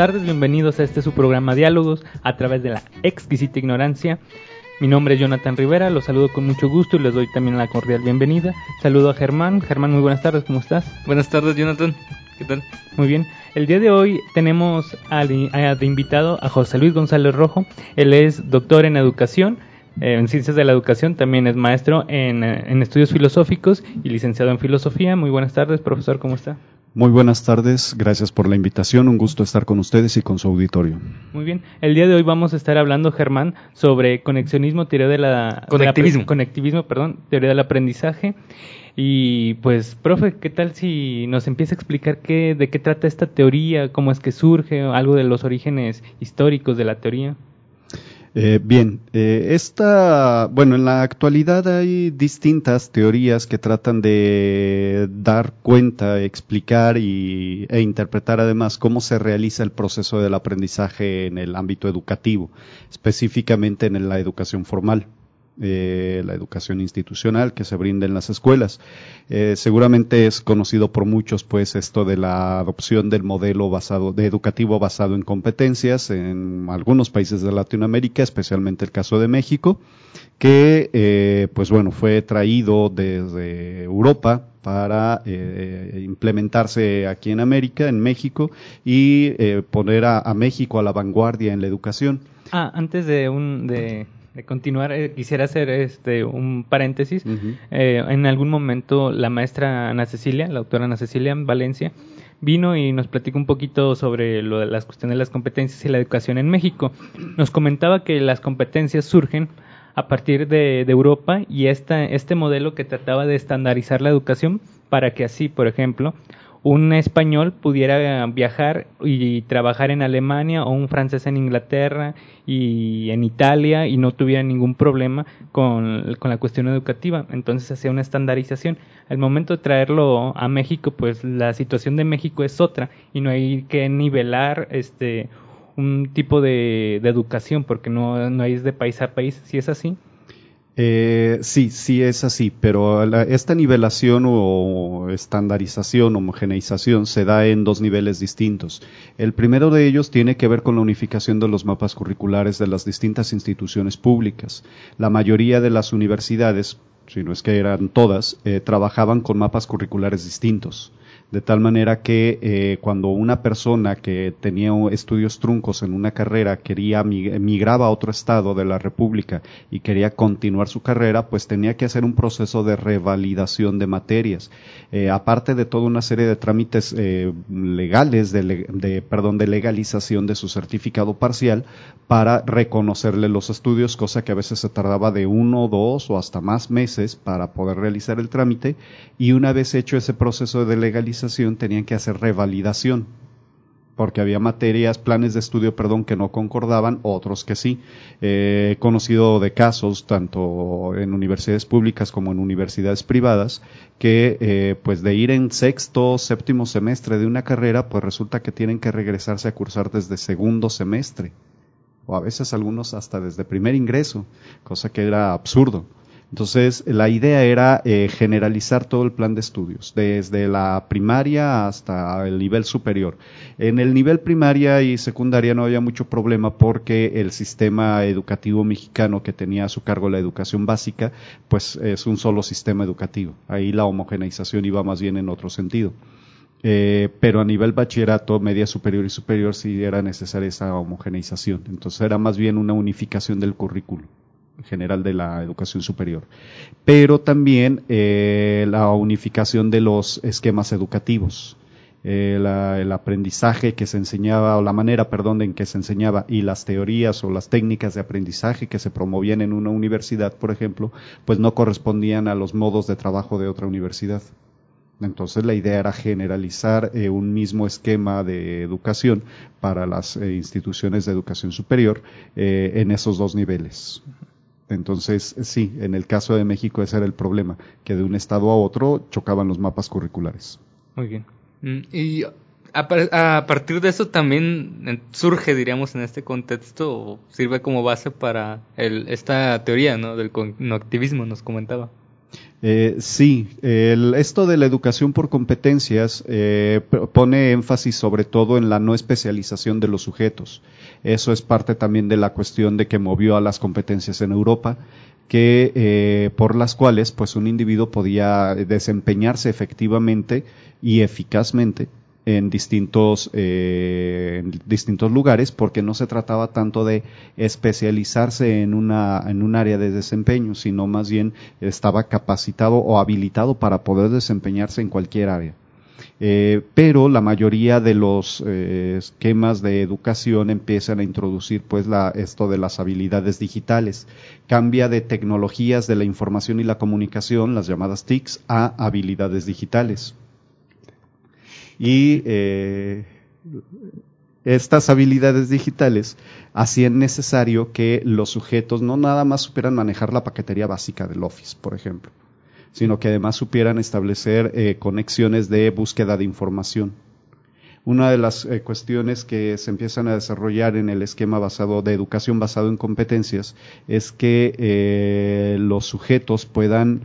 Tardes, bienvenidos a este su programa Diálogos a través de la exquisita ignorancia. Mi nombre es Jonathan Rivera, los saludo con mucho gusto y les doy también la cordial bienvenida. Saludo a Germán. Germán, muy buenas tardes, ¿cómo estás? Buenas tardes, Jonathan. ¿Qué tal? Muy bien. El día de hoy tenemos de invitado a José Luis González Rojo. Él es doctor en educación, eh, en ciencias de la educación, también es maestro en, eh, en estudios filosóficos y licenciado en filosofía. Muy buenas tardes, profesor, ¿cómo está? Muy buenas tardes, gracias por la invitación, un gusto estar con ustedes y con su auditorio. Muy bien. El día de hoy vamos a estar hablando, Germán, sobre conexionismo, teoría de la... Conectivismo. de la- conectivismo, perdón, teoría del aprendizaje. Y pues, profe, ¿qué tal si nos empieza a explicar qué, de qué trata esta teoría, cómo es que surge, algo de los orígenes históricos de la teoría? Eh, bien, eh, esta, bueno, en la actualidad hay distintas teorías que tratan de dar cuenta, explicar y, e interpretar además cómo se realiza el proceso del aprendizaje en el ámbito educativo, específicamente en la educación formal. Eh, la educación institucional que se brinda en las escuelas. Eh, seguramente es conocido por muchos, pues, esto de la adopción del modelo basado, de educativo basado en competencias en algunos países de Latinoamérica, especialmente el caso de México, que, eh, pues bueno, fue traído desde Europa para eh, implementarse aquí en América, en México, y eh, poner a, a México a la vanguardia en la educación. Ah, antes de, un, de, de continuar, eh, quisiera hacer este un paréntesis. Eh, en algún momento la maestra Ana Cecilia, la doctora Ana Cecilia en Valencia, vino y nos platicó un poquito sobre lo de las cuestiones de las competencias y la educación en México. Nos comentaba que las competencias surgen a partir de, de Europa y esta, este modelo que trataba de estandarizar la educación para que así, por ejemplo, un español pudiera viajar y trabajar en Alemania o un francés en Inglaterra y en Italia y no tuviera ningún problema con, con la cuestión educativa. Entonces hacía una estandarización. Al momento de traerlo a México, pues la situación de México es otra y no hay que nivelar este un tipo de, de educación porque no, no es de país a país. Si es así, Eh, sí, sí es así, pero esta nivelación o estandarización, homogeneización se da en dos niveles distintos. El primero de ellos tiene que ver con la unificación de los mapas curriculares de las distintas instituciones públicas. La mayoría de las universidades, si no es que eran todas, eh, trabajaban con mapas curriculares distintos. De tal manera que eh, cuando una persona que tenía estudios truncos en una carrera quería mig- migraba a otro estado de la República y quería continuar su carrera, pues tenía que hacer un proceso de revalidación de materias. Eh, aparte de toda una serie de trámites eh, legales, de, de, perdón, de legalización de su certificado parcial para reconocerle los estudios, cosa que a veces se tardaba de uno, dos o hasta más meses para poder realizar el trámite. Y una vez hecho ese proceso de legalización, tenían que hacer revalidación porque había materias, planes de estudio, perdón, que no concordaban, otros que sí. Eh, he conocido de casos, tanto en universidades públicas como en universidades privadas, que eh, pues de ir en sexto, séptimo semestre de una carrera, pues resulta que tienen que regresarse a cursar desde segundo semestre, o a veces algunos hasta desde primer ingreso, cosa que era absurdo. Entonces, la idea era eh, generalizar todo el plan de estudios, desde la primaria hasta el nivel superior. En el nivel primaria y secundaria no había mucho problema porque el sistema educativo mexicano que tenía a su cargo la educación básica, pues es un solo sistema educativo. Ahí la homogeneización iba más bien en otro sentido. Eh, pero a nivel bachillerato, media superior y superior sí era necesaria esa homogeneización. Entonces era más bien una unificación del currículo general de la educación superior. Pero también eh, la unificación de los esquemas educativos. eh, el aprendizaje que se enseñaba, o la manera, perdón, en que se enseñaba, y las teorías o las técnicas de aprendizaje que se promovían en una universidad, por ejemplo, pues no correspondían a los modos de trabajo de otra universidad. Entonces la idea era generalizar eh, un mismo esquema de educación para las instituciones de educación superior en esos dos niveles. Entonces, sí, en el caso de México ese era el problema, que de un estado a otro chocaban los mapas curriculares. Muy bien. Mm, Y a, par- a partir de eso también surge, diríamos, en este contexto, sirve como base para el, esta teoría, ¿no? Del conectivismo, nos comentaba. Eh, sí, el- esto de la educación por competencias eh, pone énfasis sobre todo en la no especialización de los sujetos. Eso es parte también de la cuestión de que movió a las competencias en Europa, que eh, por las cuales pues un individuo podía desempeñarse efectivamente y eficazmente en distintos, eh, distintos lugares porque no se trataba tanto de especializarse en, una, en un área de desempeño, sino más bien estaba capacitado o habilitado para poder desempeñarse en cualquier área. Eh, pero la mayoría de los eh, esquemas de educación empiezan a introducir pues la, esto de las habilidades digitales. Cambia de tecnologías de la información y la comunicación, las llamadas TICs, a habilidades digitales. Y eh, estas habilidades digitales hacían necesario que los sujetos no nada más supieran manejar la paquetería básica del Office, por ejemplo, sino que además supieran establecer eh, conexiones de búsqueda de información. Una de las eh, cuestiones que se empiezan a desarrollar en el esquema basado de educación basado en competencias es que eh, los sujetos puedan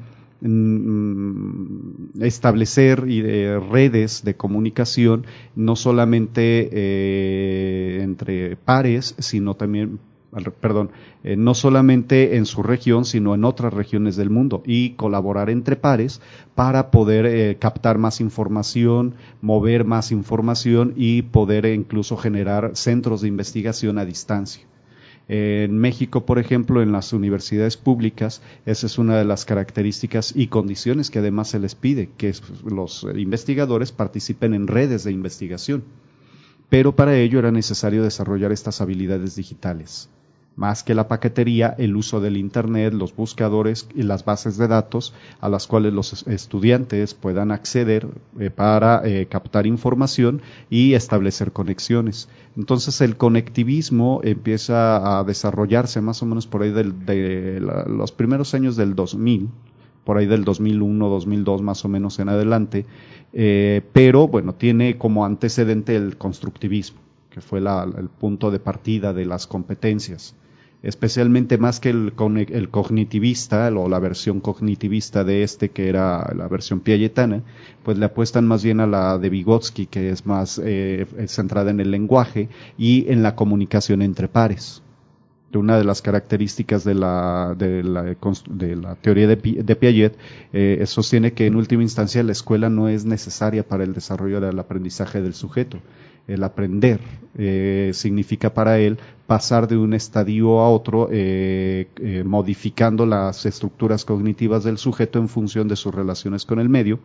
establecer y, eh, redes de comunicación no solamente eh, entre pares, sino también perdón, eh, no solamente en su región, sino en otras regiones del mundo y colaborar entre pares para poder eh, captar más información, mover más información y poder incluso generar centros de investigación a distancia. En México, por ejemplo, en las universidades públicas, esa es una de las características y condiciones que además se les pide, que los investigadores participen en redes de investigación. Pero para ello era necesario desarrollar estas habilidades digitales. Más que la paquetería, el uso del Internet, los buscadores y las bases de datos a las cuales los es- estudiantes puedan acceder eh, para eh, captar información y establecer conexiones. Entonces el conectivismo empieza a desarrollarse más o menos por ahí del- de los primeros años del 2000, por ahí del 2001, 2002 más o menos en adelante, eh, pero bueno, tiene como antecedente el constructivismo, que fue la- el punto de partida de las competencias especialmente más que el, el cognitivista o la versión cognitivista de este que era la versión piagetana, pues le apuestan más bien a la de Vygotsky que es más eh, centrada en el lenguaje y en la comunicación entre pares. Una de las características de la, de la, de la teoría de, de Piaget eh, sostiene que en última instancia la escuela no es necesaria para el desarrollo del aprendizaje del sujeto. El aprender eh, significa para él pasar de un estadio a otro, eh, eh, modificando las estructuras cognitivas del sujeto en función de sus relaciones con el medio.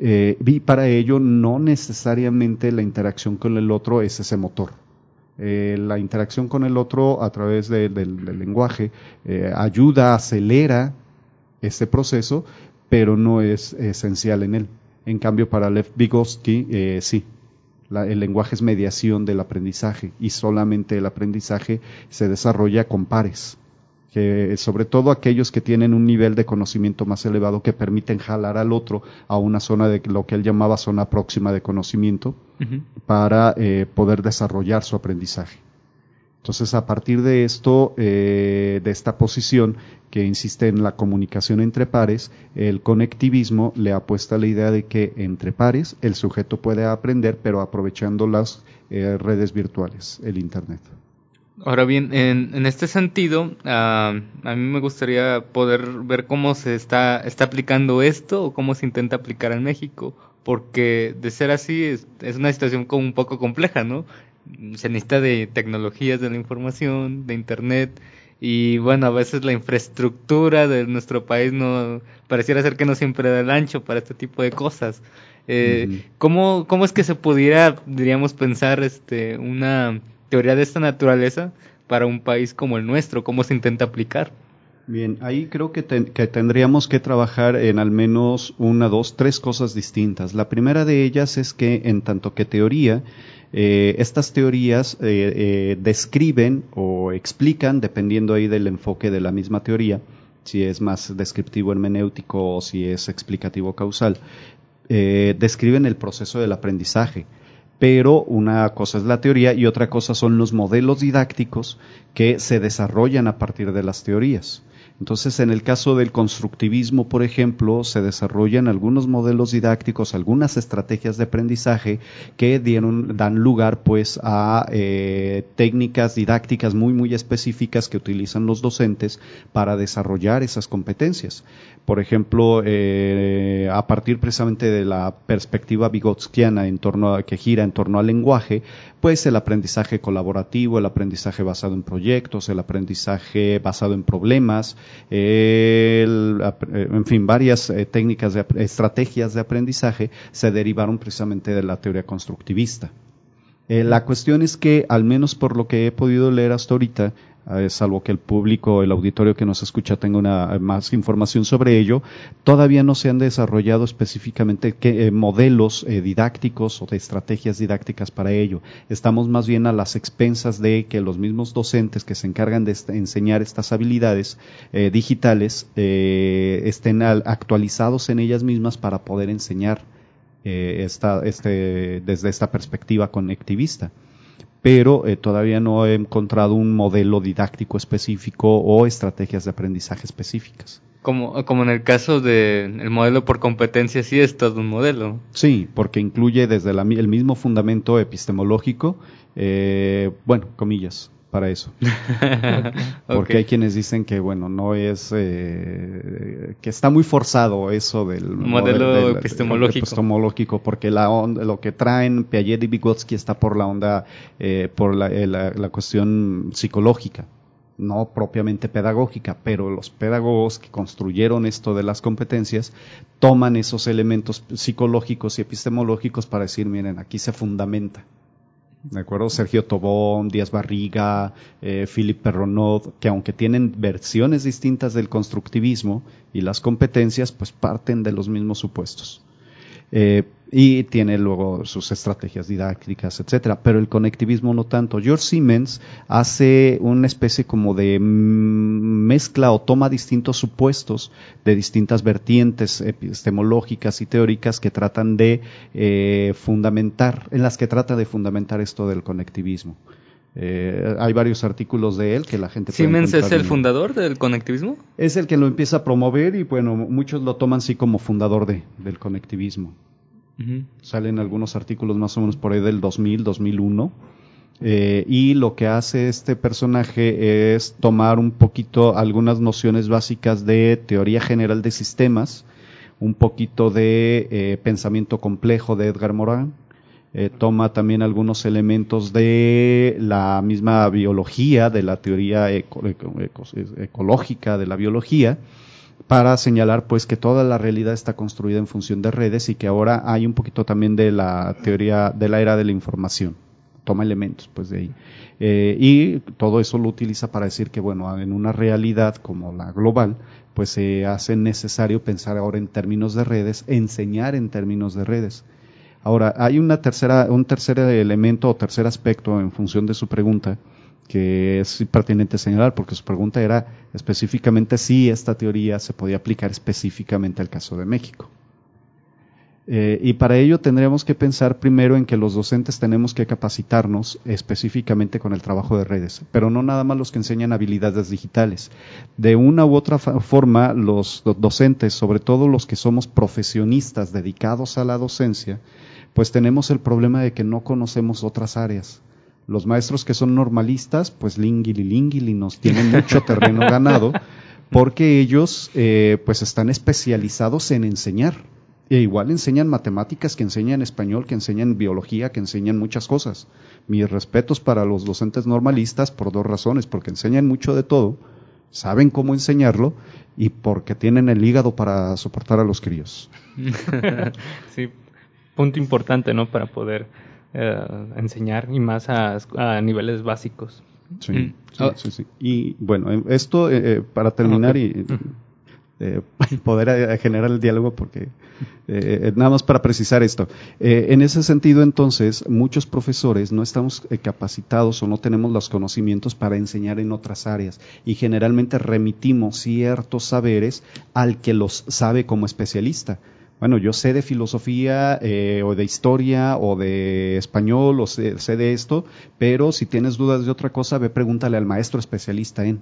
Y para ello no necesariamente la interacción con el otro es ese motor. La interacción con el otro a través de- del, lenguaje ayuda, acelera ese proceso, pero no es esencial en él. En cambio, para Lev Vygotsky, sí. La- el lenguaje es mediación del aprendizaje y solamente el aprendizaje se desarrolla con pares. Que, sobre todo aquellos que tienen un nivel de conocimiento más elevado que permiten jalar al otro a una zona de lo que él llamaba zona próxima de conocimiento para eh, poder desarrollar su aprendizaje. Entonces, a partir de esto, eh, de esta posición que insiste en la comunicación entre pares, el conectivismo le apuesta la idea de que entre pares el sujeto puede aprender, pero aprovechando las eh, redes virtuales, el Internet. Ahora bien, en, este sentido, ah, a mí me gustaría poder ver cómo se está, está aplicando esto o cómo se intenta aplicar en México, porque de ser así es, es una situación como un poco compleja, ¿no? Se necesita de tecnologías de la información, de Internet, y bueno, a veces la infraestructura de nuestro país no pareciera ser que no siempre da el ancho para este tipo de cosas. Eh, ¿cómo, ¿Cómo es que se pudiera, diríamos, pensar este, una teoría de esta naturaleza para un país como el nuestro? ¿Cómo se intenta aplicar? Bien, ahí creo que, tendríamos que trabajar en al menos una, dos, tres cosas distintas. La primera de ellas es que en tanto que teoría, eh, estas teorías eh, eh, describen o explican, dependiendo ahí del enfoque de la misma teoría, si es más descriptivo hermenéutico o si es explicativo causal, describen el proceso del aprendizaje. Pero una cosa es la teoría y otra cosa son los modelos didácticos que se desarrollan a partir de las teorías. Entonces, en el caso del constructivismo, por ejemplo, se desarrollan algunos modelos didácticos, algunas estrategias de aprendizaje que dieron, dan lugar pues a eh, técnicas didácticas muy, muy específicas que utilizan los docentes para desarrollar esas competencias. Por ejemplo, eh, a partir precisamente de la perspectiva vigotskiana en torno a, que gira en torno al lenguaje, pues el aprendizaje colaborativo, el aprendizaje basado en proyectos, el aprendizaje basado en problemas, en fin, varias eh, técnicas, de, estrategias de aprendizaje se derivaron precisamente de la teoría constructivista. Eh, la cuestión es que, al menos por lo que he podido leer hasta ahorita, eh, salvo que el público, el auditorio que nos escucha tenga una, eh, más información sobre ello, todavía no se han desarrollado específicamente eh, modelos didácticos o de estrategias didácticas para ello. Estamos más bien a las expensas de que los mismos docentes que se encargan de enseñar estas habilidades digitales estén actualizados en ellas mismas para poder enseñar esta, este, desde esta perspectiva conectivista pero eh, todavía no he encontrado un modelo didáctico específico o estrategias de aprendizaje específicas. Como, como en el caso del modelo por competencia, sí es todo un modelo. Sí, porque incluye desde el mismo fundamento epistemológico, eh, bueno, comillas, para eso. Porque hay quienes dicen que, bueno, no es, eh, que está muy forzado eso del modelo, epistemológico. epistemológico. porque la lo que traen Piaget y Vygotsky está por la onda, eh, por eh, la, la, cuestión psicológica no propiamente pedagógica, pero los pedagogos que construyeron esto de las competencias toman esos elementos psicológicos y epistemológicos para decir, miren, aquí se fundamenta. ¿De acuerdo? Sergio Tobón, Díaz Barriga, eh, Philippe Perronot, que aunque tienen versiones distintas del constructivismo y las competencias, pues parten de los mismos supuestos. Eh, y tiene luego sus estrategias didácticas, etcétera. Pero el conectivismo no tanto. George Siemens hace una especie como de mezcla o toma distintos supuestos de distintas vertientes epistemológicas y teóricas que tratan de eh, fundamentar, en las que trata de fundamentar esto del conectivismo. Eh, hay varios artículos de él que la gente ¿Siemens es el fundador del conectivismo? Es el que lo empieza a promover y bueno, muchos lo toman así como fundador de, del conectivismo. Salen algunos artículos más o menos por ahí del 2000, 2001. Eh, y lo que hace este personaje es tomar un poquito algunas nociones básicas de teoría general de sistemas, un poquito de eh, pensamiento complejo de Edgar Morin, eh, toma también algunos elementos de la misma biología, de la teoría ecológica de la biología, para señalar pues que toda la realidad está construida en función de redes y que ahora hay un poquito también de la teoría de la era de la información. Toma elementos pues de ahí. Eh, y todo eso lo utiliza para decir que bueno, en una realidad como la global, pues se hace necesario pensar ahora en términos de redes, enseñar en términos de redes. Ahora, hay una tercera, un tercer elemento o tercer aspecto en función de su pregunta, que es pertinente señalar, porque su pregunta era específicamente si esta teoría se podía aplicar específicamente al caso de México. Eh, y para ello tendremos que pensar primero en que los docentes tenemos que capacitarnos específicamente con el trabajo de redes, pero no nada más los que enseñan habilidades digitales. De una u otra forma, los docentes, sobre todo los que somos profesionistas dedicados a la docencia, pues tenemos el problema de que no conocemos otras áreas. Los maestros que son normalistas, pues lingili lingili nos tienen mucho terreno ganado, porque ellos eh, pues están especializados en enseñar, E igual enseñan matemáticas, que enseñan español, que enseñan biología, que enseñan muchas cosas. Mis respetos para los docentes normalistas por dos razones, porque enseñan mucho de todo, saben cómo enseñarlo y porque tienen el hígado para soportar a los críos. sí, punto importante, ¿no? Para poder eh, enseñar y más a, a niveles básicos. Sí, Mm. sí, sí, sí. Y bueno, esto eh, eh, para terminar y eh, poder eh, generar el diálogo, porque eh, eh, nada más para precisar esto. En ese sentido, entonces, muchos profesores no estamos capacitados o no tenemos los conocimientos para enseñar en otras áreas y generalmente remitimos ciertos saberes al que los sabe como especialista. Bueno, yo sé de filosofía o de historia o de español o sé, sé de esto, pero si tienes dudas de otra cosa, ve pregúntale al maestro especialista en.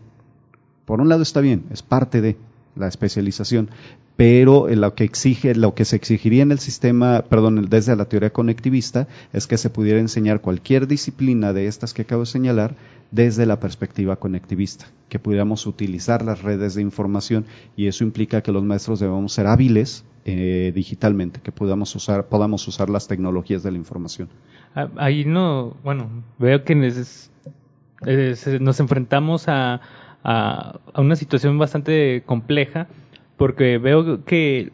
Por un lado está bien, es parte de la especialización, pero lo que exige, lo que se exigiría en el sistema, perdón, desde la teoría conectivista, es que se pudiera enseñar cualquier disciplina de estas que acabo de señalar desde la perspectiva conectivista, que pudiéramos utilizar las redes de información y eso implica que los maestros debemos ser hábiles eh, digitalmente, que podamos usar, podamos usar las tecnologías de la información. Ah, Ahí no, bueno, veo que neces- eh, nos enfrentamos a, a, una situación bastante compleja porque veo que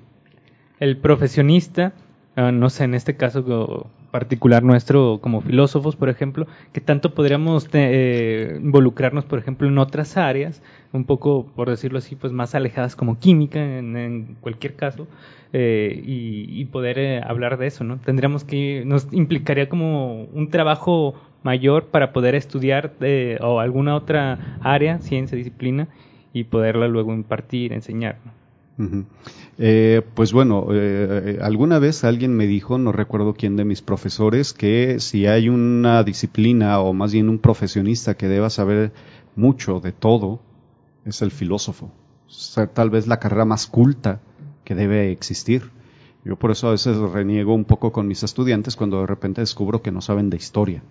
el profesionista, ah, no sé, en este caso particular nuestro como filósofos, por ejemplo, que tanto podríamos eh, involucrarnos, por ejemplo, en otras áreas, un poco, por decirlo así, pues más alejadas como química, en, en cualquier caso, eh, y, y poder eh, hablar de eso, ¿no? Tendríamos que, nos implicaría como un trabajo mayor para poder estudiar eh, o alguna otra área, ciencia, disciplina, y poderla luego impartir, enseñar. Eh, pues bueno, eh, alguna vez alguien me dijo, no recuerdo quién de mis profesores, que si hay una disciplina o más bien un profesionista que deba saber mucho de todo, es el filósofo. Sea, tal vez la carrera más culta que debe existir. Yo por eso a veces reniego un poco con mis estudiantes cuando de repente descubro que no saben de historia.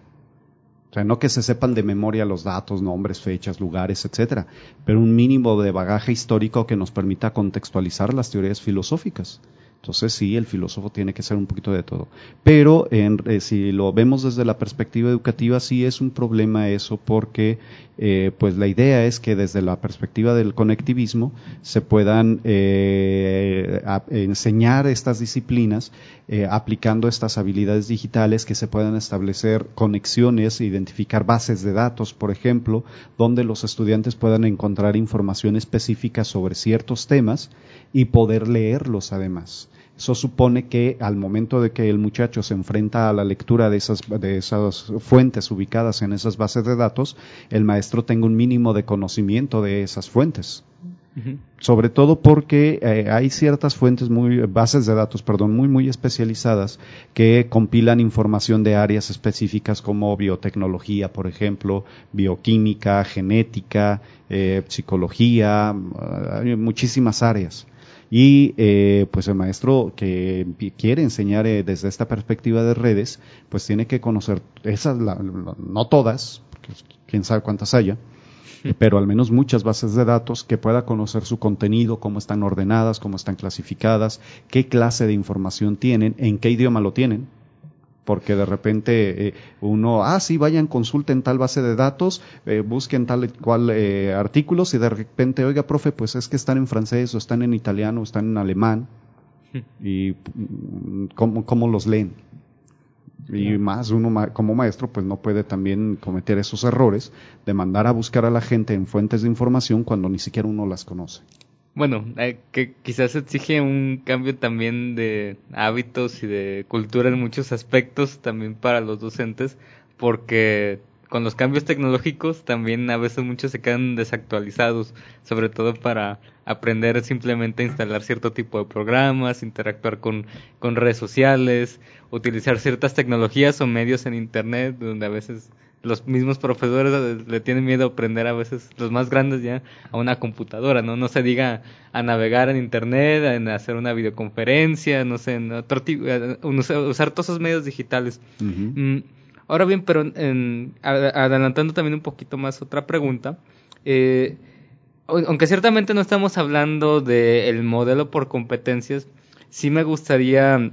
O sea, no que se sepan de memoria los datos, nombres, fechas, lugares, etcétera, pero un mínimo de bagaje histórico que nos permita contextualizar las teorías filosóficas. Entonces sí, el filósofo tiene que ser un poquito de todo. Pero en, eh, si lo vemos desde la perspectiva educativa, sí es un problema eso porque eh, pues la idea es que desde la perspectiva del conectivismo se puedan eh, enseñar estas disciplinas eh, aplicando estas habilidades digitales que se puedan establecer conexiones, identificar bases de datos, por ejemplo, donde los estudiantes puedan encontrar información específica sobre ciertos temas y poder leerlos además. Eso supone que al momento de que el muchacho se enfrenta a la lectura de esas, de esas fuentes ubicadas en esas bases de datos, el maestro tenga un mínimo de conocimiento de esas fuentes. Sobre todo porque eh, hay ciertas fuentes muy, bases de datos, perdón, muy, muy especializadas que compilan información de áreas específicas como biotecnología, por ejemplo, bioquímica, genética, eh, psicología, eh, hay muchísimas áreas. Y eh, pues el maestro que quiere enseñar eh, desde esta perspectiva de redes, pues tiene que conocer esas, la- la- no todas, porque quién sabe cuántas haya, pero al menos muchas bases de datos que pueda conocer su contenido, cómo están ordenadas, cómo están clasificadas, qué clase de información tienen, en qué idioma lo tienen. Porque de repente eh, uno, ah, sí, vayan, consulten tal base de datos, eh, busquen tal y cual eh, artículos y de repente, oiga, profe, pues es que están en francés o están en italiano o están en alemán. ¿Y mm, cómo, cómo los leen? Y más uno como maestro pues no puede también cometer esos errores de mandar a buscar a la gente en fuentes de información cuando ni siquiera uno las conoce. Bueno, eh, que quizás exige un cambio también de hábitos y de cultura en muchos aspectos también para los docentes, porque con los cambios tecnológicos también a veces muchos se quedan desactualizados, sobre todo para aprender simplemente a instalar cierto tipo de programas, interactuar con, con redes sociales, utilizar ciertas tecnologías o medios en Internet, donde a veces los mismos profesores le tienen miedo a aprender a veces, los más grandes ya, a una computadora, ¿no? No se diga a navegar en internet, en hacer una videoconferencia, no sé, en otro tipo, eh, usar todos esos medios digitales. Mm, ahora bien, pero en- a- adelantando también un poquito más otra pregunta, eh, aunque ciertamente no estamos hablando del modelo por competencias, sí me gustaría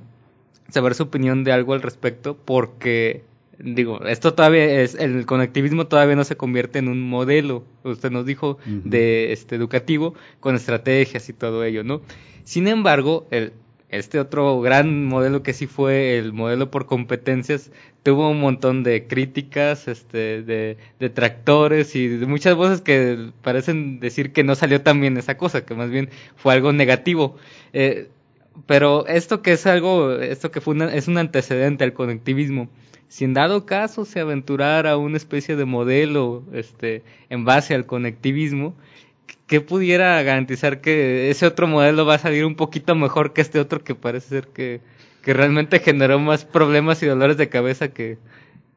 saber su opinión de algo al respecto porque digo, esto todavía es, el conectivismo todavía no se convierte en un modelo, usted nos dijo, de este educativo, con estrategias y todo ello, ¿no? Sin embargo, el, este otro gran modelo que sí fue el modelo por competencias, tuvo un montón de críticas, este, de detractores y de muchas voces que parecen decir que no salió tan bien esa cosa, que más bien fue algo negativo. Eh, pero esto que es algo, esto que fue es un antecedente al conectivismo, si en dado caso se aventurara una especie de modelo este, en base al conectivismo, ¿qué pudiera garantizar que ese otro modelo va a salir un poquito mejor que este otro que parece ser que, que realmente generó más problemas y dolores de cabeza que,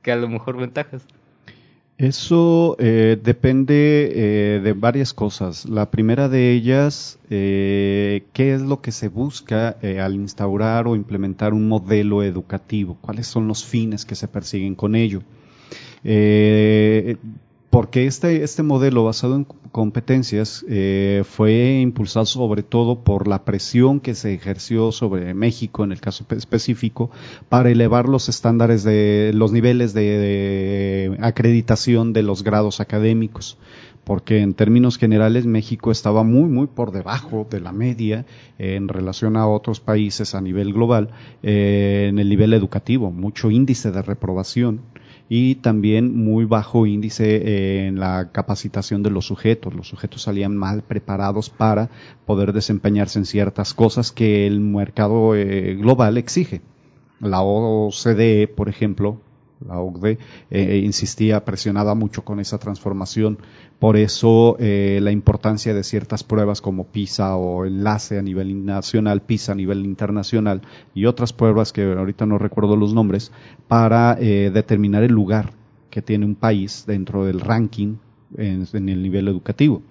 que a lo mejor ventajas? Eso eh, depende eh, de varias cosas. La primera de ellas, eh, ¿qué es lo que se busca al instaurar o implementar un modelo educativo? ¿Cuáles son los fines que se persiguen con ello? Porque este, este modelo basado en competencias eh, fue impulsado sobre todo por la presión que se ejerció sobre México en el caso específico para elevar los estándares de los niveles de, acreditación de los grados académicos porque en términos generales México estaba muy muy por debajo de la media en relación a otros países a nivel global eh, en el nivel educativo, mucho índice de reprobación y también muy bajo índice en la capacitación de los sujetos. Los sujetos salían mal preparados para poder desempeñarse en ciertas cosas que el mercado eh, global exige. La OCDE, por ejemplo, la OCDE eh, insistía, presionaba mucho con esa transformación. Por eso eh, la importancia de ciertas pruebas como PISA o enlace a nivel nacional, PISA a nivel internacional y otras pruebas que ahorita no recuerdo los nombres, para eh, determinar el lugar que tiene un país dentro del ranking en el nivel educativo.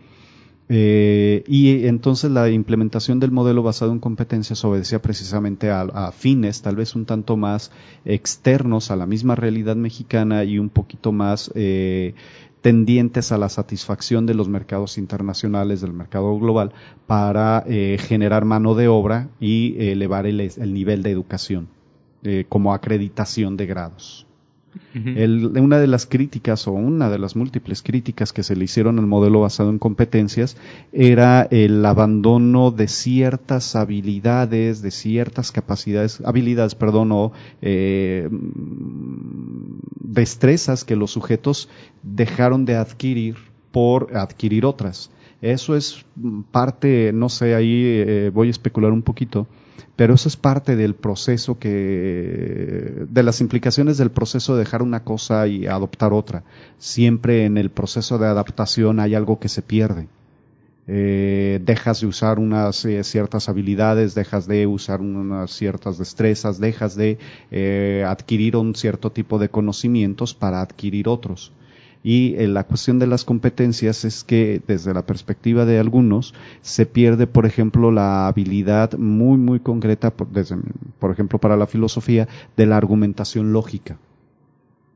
Eh, y entonces la implementación del modelo basado en competencias obedecía precisamente a, fines tal vez un tanto más externos a la misma realidad mexicana y un poquito más eh, tendientes a la satisfacción de los mercados internacionales, del mercado global, para eh, generar mano de obra y elevar el, el, nivel de educación como acreditación de grados una de las críticas o una de las múltiples críticas que se le hicieron al modelo basado en competencias era el abandono de ciertas habilidades, de ciertas capacidades, habilidades, perdón, o eh, destrezas que los sujetos dejaron de adquirir por adquirir otras. Eso es parte, no sé, ahí eh, voy a especular un poquito, pero eso es parte del proceso que, de las implicaciones del proceso de dejar una cosa y adoptar otra. Siempre en el proceso de adaptación hay algo que se pierde. Eh, dejas de usar unas eh, ciertas habilidades, dejas de usar unas ciertas destrezas, dejas de eh, adquirir un cierto tipo de conocimientos para adquirir otros. Y eh, la cuestión de las competencias es que desde la perspectiva de algunos se pierde, por ejemplo, la habilidad muy, muy concreta, por, desde, por ejemplo, para la filosofía, de la argumentación lógica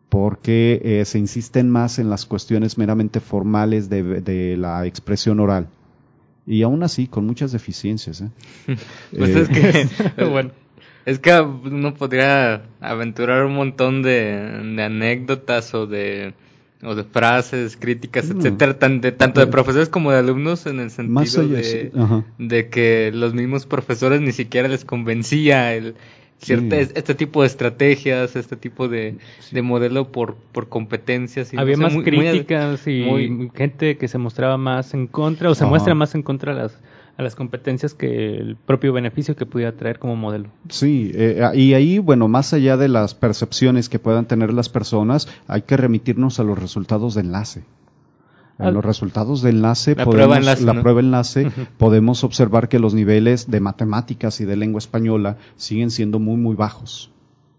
porque eh, se insisten más en las cuestiones meramente formales de, de, la expresión oral. Y aún así, con muchas deficiencias. ¿eh? pues es que, bueno, es que uno podría aventurar un montón de, de anécdotas o de o de frases, críticas, etcétera, de, tanto de profesores como de alumnos en el sentido de, que los mismos profesores ni siquiera les convencía el este tipo de estrategias, este tipo de, modelo por, por competencias. Y Había más críticas y gente que se mostraba más en contra o se muestra más en contra de las a las competencias que el propio beneficio que pudiera traer como modelo. Sí, eh, y ahí, bueno, más allá de las percepciones que puedan tener las personas, hay que remitirnos a los resultados de enlace. En los resultados de enlace, la podemos, prueba enlace, la prueba enlace podemos observar que los niveles de matemáticas y de lengua española siguen siendo muy, muy bajos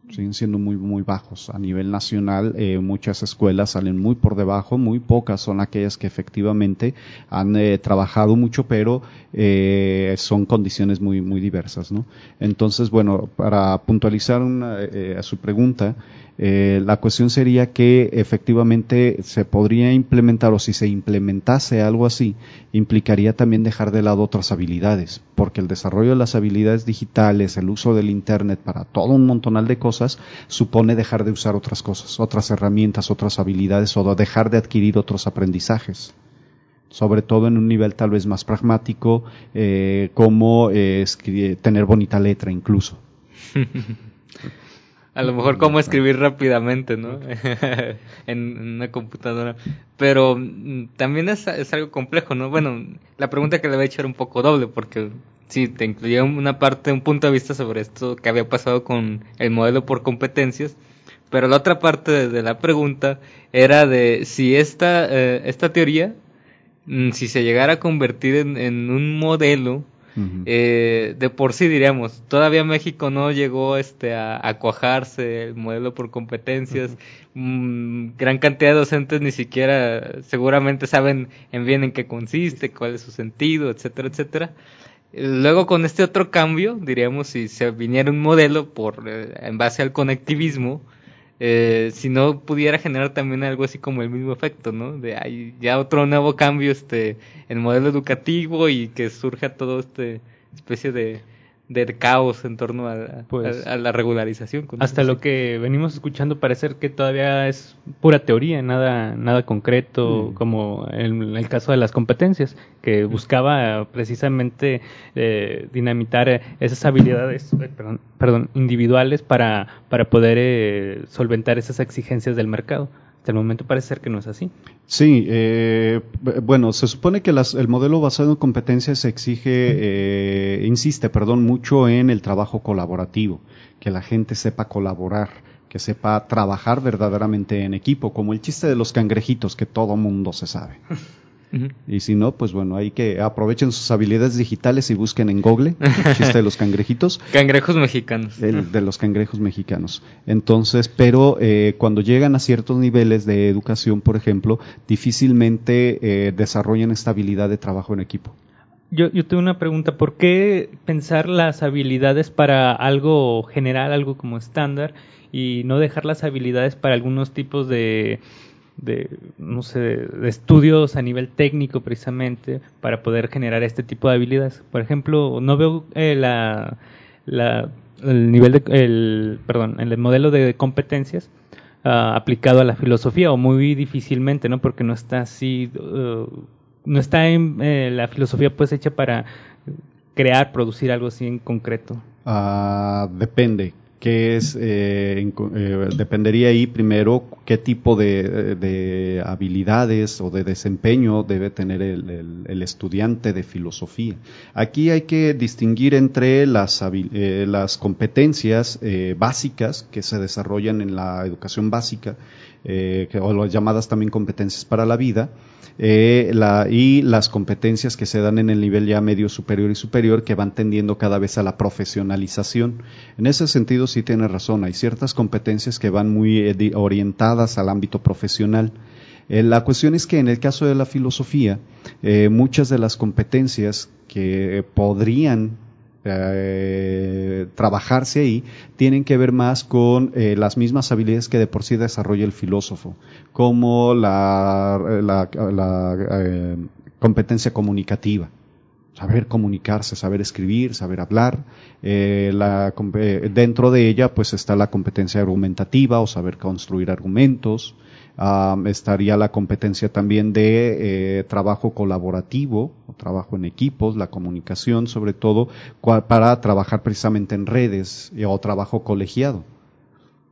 siguen siendo muy muy bajos. A nivel nacional eh, muchas escuelas salen muy por debajo muy pocas son aquellas que efectivamente han eh, trabajado mucho pero eh, son condiciones muy muy diversas no entonces bueno para puntualizar una, a su pregunta Eh, la cuestión sería que efectivamente se podría implementar o si se implementase algo así, implicaría también dejar de lado otras habilidades, porque el desarrollo de las habilidades digitales, el uso del Internet para todo un montonal de cosas, supone dejar de usar otras cosas, otras herramientas, otras habilidades o dejar de adquirir otros aprendizajes sobre todo en un nivel tal vez más pragmático, eh, como eh, tener bonita letra incluso. A lo mejor cómo escribir rápidamente, ¿no? en, una computadora. Pero mm, también es, algo complejo, ¿no? Bueno, la pregunta que le voy a echar un poco doble, porque sí, te incluía una parte, un punto de vista sobre esto que había pasado con el modelo por competencias. Pero la otra parte de, la pregunta era de si esta, eh, esta teoría, mm, si se llegara a convertir en un modelo eh, de por sí diríamos, todavía México no llegó este, a, cuajarse el modelo por competencias, mm, gran cantidad de docentes ni siquiera seguramente saben en bien en qué consiste, cuál es su sentido, etcétera, etcétera. Luego con este otro cambio, diríamos, si se viniera un modelo por eh, en base al conectivismo, eh, si no pudiera generar también algo así como el mismo efecto, ¿no? De hay ya otro nuevo cambio este en el modelo educativo y que surja todo este especie de del caos en torno a, pues, a, la regularización. Hasta lo que venimos escuchando parecer que todavía es pura teoría, nada, nada concreto, mm. como en el caso de las competencias, que buscaba precisamente eh, dinamitar esas habilidades, eh, perdón, perdón, individuales para, para poder eh, solventar esas exigencias del mercado. Hasta el momento parece ser que no es así. Sí, eh, bueno, se supone que el modelo basado en competencias exige, eh, insiste, perdón, mucho en el trabajo colaborativo, que la gente sepa colaborar, que sepa trabajar verdaderamente en equipo, como el chiste de los cangrejitos que todo mundo se sabe. Y si no, pues bueno, hay que aprovechen sus habilidades digitales y busquen en Google el chiste de los cangrejitos. Cangrejos mexicanos. de los cangrejos mexicanos. Entonces, pero eh, cuando llegan a ciertos niveles de educación, por ejemplo, difícilmente eh, desarrollan esta habilidad de trabajo en equipo. Yo, yo tengo una pregunta. ¿Por qué pensar las habilidades para algo general, algo como estándar, y no dejar las habilidades para algunos tipos de de, no sé, de estudios a nivel técnico precisamente para poder generar este tipo de habilidades. Por ejemplo, no veo eh, la, la, el nivel de, el, perdón, el modelo de competencias uh, aplicado a la filosofía o muy difícilmente, ¿no? Porque no está así, uh, no está en eh, la filosofía pues hecha para crear, producir algo así en concreto. Uh, depende que es, eh, eh, dependería ahí primero qué tipo de, habilidades o de desempeño debe tener el, estudiante de filosofía. Aquí hay que distinguir entre las, eh, las competencias básicas que se desarrollan en la educación básica, o las llamadas también competencias para la vida, eh, la, y las competencias que se dan en el nivel ya medio superior y superior que van tendiendo cada vez a la profesionalización. En ese sentido sí tiene razón, hay ciertas competencias que van muy eh, orientadas al ámbito profesional. Eh, la cuestión es que en el caso de la filosofía, muchas de las competencias que podrían eh, trabajarse ahí tienen que ver más con eh, las mismas habilidades que de por sí desarrolla el filósofo, como la, eh, competencia comunicativa saber comunicarse, saber escribir, saber hablar. dentro de ella, pues está la competencia argumentativa o saber construir argumentos estaría la competencia también de eh, trabajo colaborativo, trabajo en equipos, la comunicación sobre todo, para trabajar precisamente en redes o trabajo colegiado.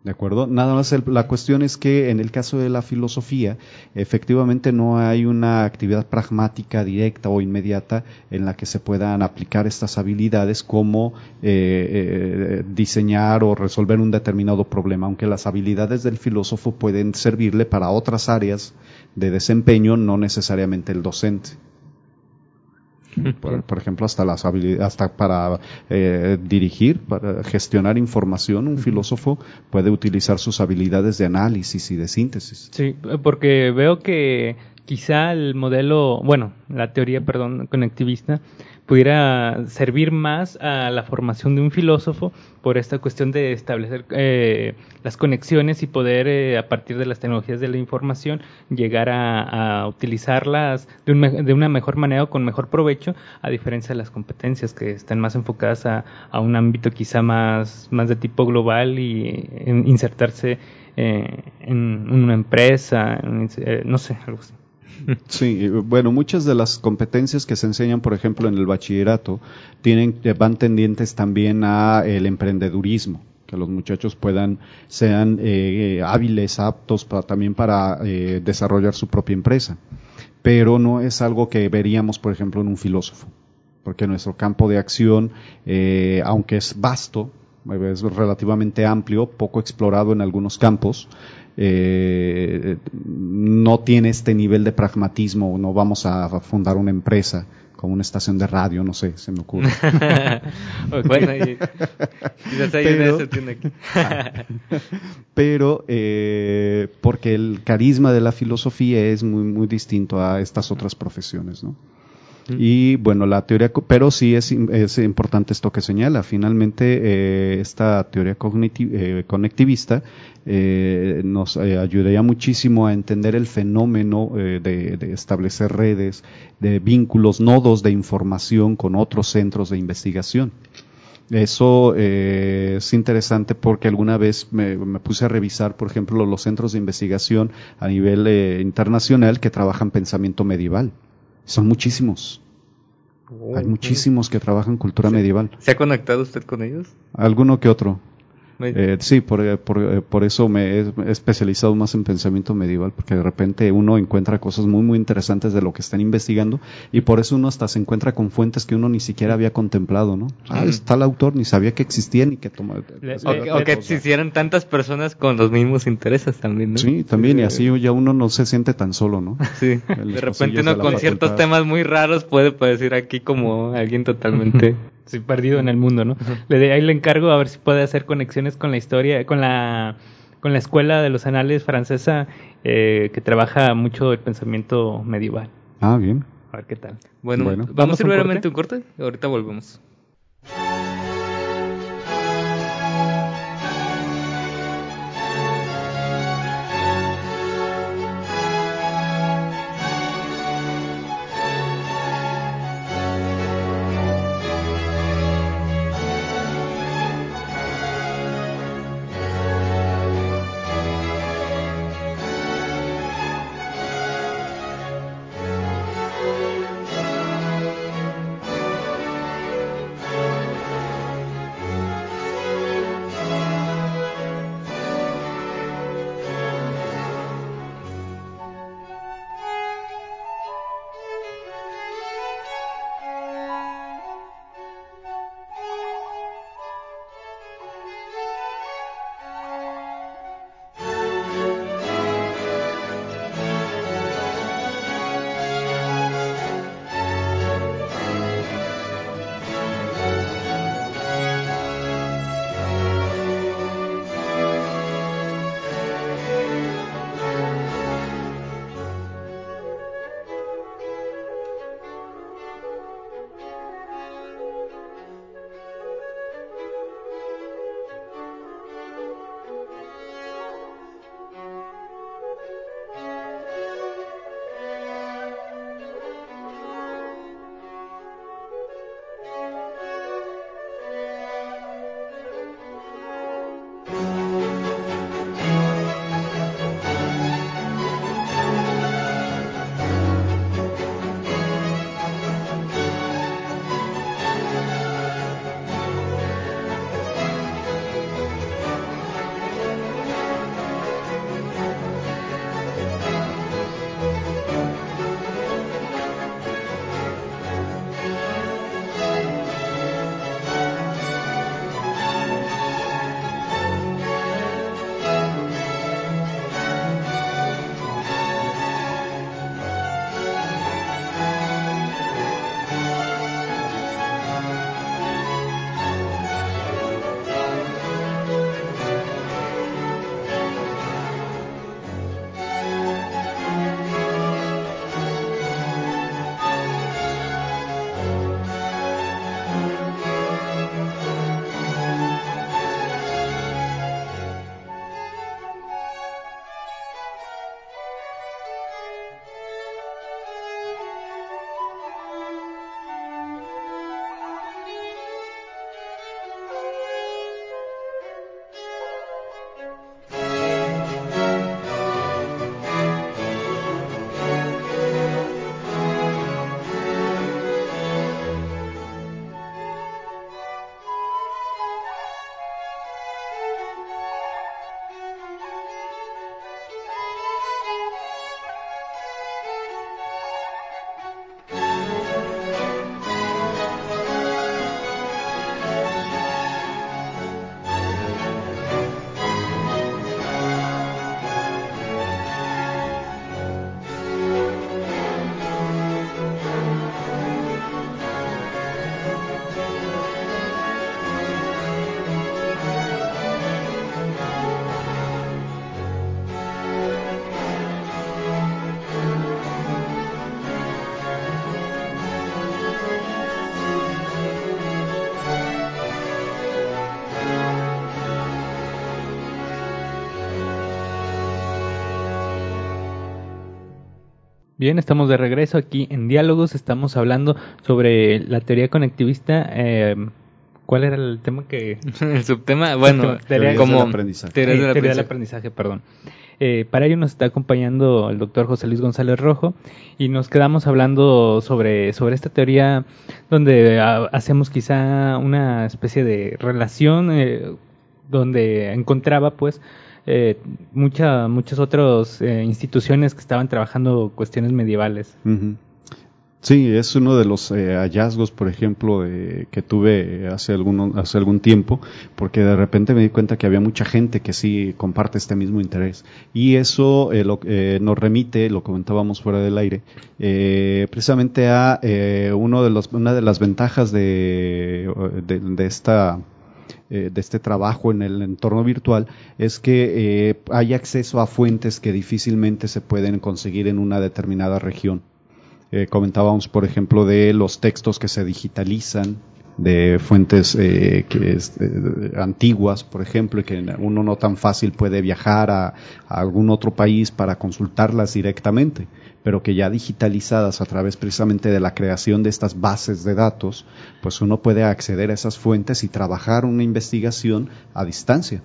¿De acuerdo? Nada más la cuestión es que en el caso de la filosofía, efectivamente no hay una actividad pragmática directa o inmediata en la que se puedan aplicar estas habilidades como eh, eh, diseñar o resolver un determinado problema, aunque las habilidades del filósofo pueden servirle para otras áreas de desempeño, no necesariamente el docente. Por, ejemplo, hasta las hasta para eh, dirigir, para gestionar información, un filósofo puede utilizar sus habilidades de análisis y de síntesis. Sí, porque veo que quizá el modelo, bueno, la teoría, perdón, conectivista, pudiera servir más a la formación de un filósofo por esta cuestión de establecer eh, las conexiones y poder, eh, a partir de las tecnologías de la información, llegar a, utilizarlas de, un de una mejor manera o con mejor provecho, a diferencia de las competencias que están más enfocadas a, a un ámbito quizá más, más de tipo global y en insertarse eh, en una empresa, en- eh, no sé, algo así. Sí, eh, bueno, muchas de las competencias que se enseñan, por ejemplo, en el bachillerato, tienen, eh, van tendientes también a el emprendedurismo, que los muchachos puedan, sean eh, eh, hábiles, aptos para, también para eh, desarrollar su propia empresa. Pero no es algo que veríamos, por ejemplo, en un filósofo, porque nuestro campo de acción, eh, aunque es vasto, es relativamente amplio, poco explorado en algunos campos, eh, no tiene este nivel de pragmatismo, no vamos a fundar una empresa como una estación de radio, no sé, se me ocurre. Bueno, y, quizás hay una Pero- aquí. Pero eh, porque el carisma de la filosofía es muy, muy distinto a estas otras profesiones, ¿no? Y bueno, la teoría, pero sí es, es importante esto que señala. Finalmente, eh, esta teoría eh, conectivista eh, nos eh, ayudaría muchísimo a entender el fenómeno de, establecer redes, de vínculos, nodos de información con otros centros de investigación. Eso es interesante porque alguna vez me, puse a revisar, por ejemplo, los centros de investigación a nivel internacional que trabajan pensamiento medieval. Son muchísimos. Hay muchísimos que trabajan cultura medieval. ¿Se ha conectado usted con ellos? Alguno que otro. Eh, sí, por, eh, por, eh, por eso me he, especializado más en pensamiento medieval, porque de repente uno encuentra cosas muy, muy interesantes de lo que están investigando y por eso uno hasta se encuentra con fuentes que uno ni siquiera había contemplado, ¿no? Ah, está el autor, ni sabía que existía ni que tomaba. O, que- o que existieran tantas personas con los mismos intereses también, ¿no? Sí, también, y así ya uno no se siente tan solo, ¿no? Sí. De repente uno de con ciertos temas muy raros puede parecer aquí como alguien totalmente... Sí, perdido en el mundo, ¿no? Le de- ahí le encargo a ver si puede hacer conexiones con la historia, con la con la escuela de los anales francesa eh, que trabaja mucho el pensamiento medieval. Ah, bien. A ver qué tal. Bueno, Bueno. vamos, ¿Vamos a ir un brevemente un corte y ahorita volvemos. Bien, estamos de regreso aquí en Diálogos. Estamos hablando sobre la teoría conectivista. Eh, ¿Cuál era el tema que...? el subtema, bueno, Teoría como del aprendizaje. teorías Eh, del teoría del aprendizaje. aprendizaje, perdón. Eh, para ello nos está acompañando el doctor José Luis González Rojo y nos quedamos hablando sobre, sobre esta teoría donde ah, hacemos quizá una especie de relación eh, donde encontraba pues eh, mucha, muchas otras eh, instituciones que estaban trabajando cuestiones medievales. Sí, es uno de los eh, hallazgos, por ejemplo, que tuve hace algún, hace algún tiempo, porque de repente me di cuenta que había mucha gente que sí comparte este mismo interés. Y eso eh, lo- nos remite, lo comentábamos fuera del aire, precisamente a uno de los, una de las ventajas de, de esta eh, de este trabajo en el entorno virtual es que eh, hay acceso a fuentes que difícilmente se pueden conseguir en una determinada región. Eh, comentábamos, por ejemplo, de los textos que se digitalizan de fuentes eh, que eh, antiguas, por ejemplo, y que uno no tan fácil puede viajar a algún otro país para consultarlas directamente, pero que ya digitalizadas a través precisamente de la creación de estas bases de datos, pues uno puede acceder a esas fuentes y trabajar una investigación a distancia.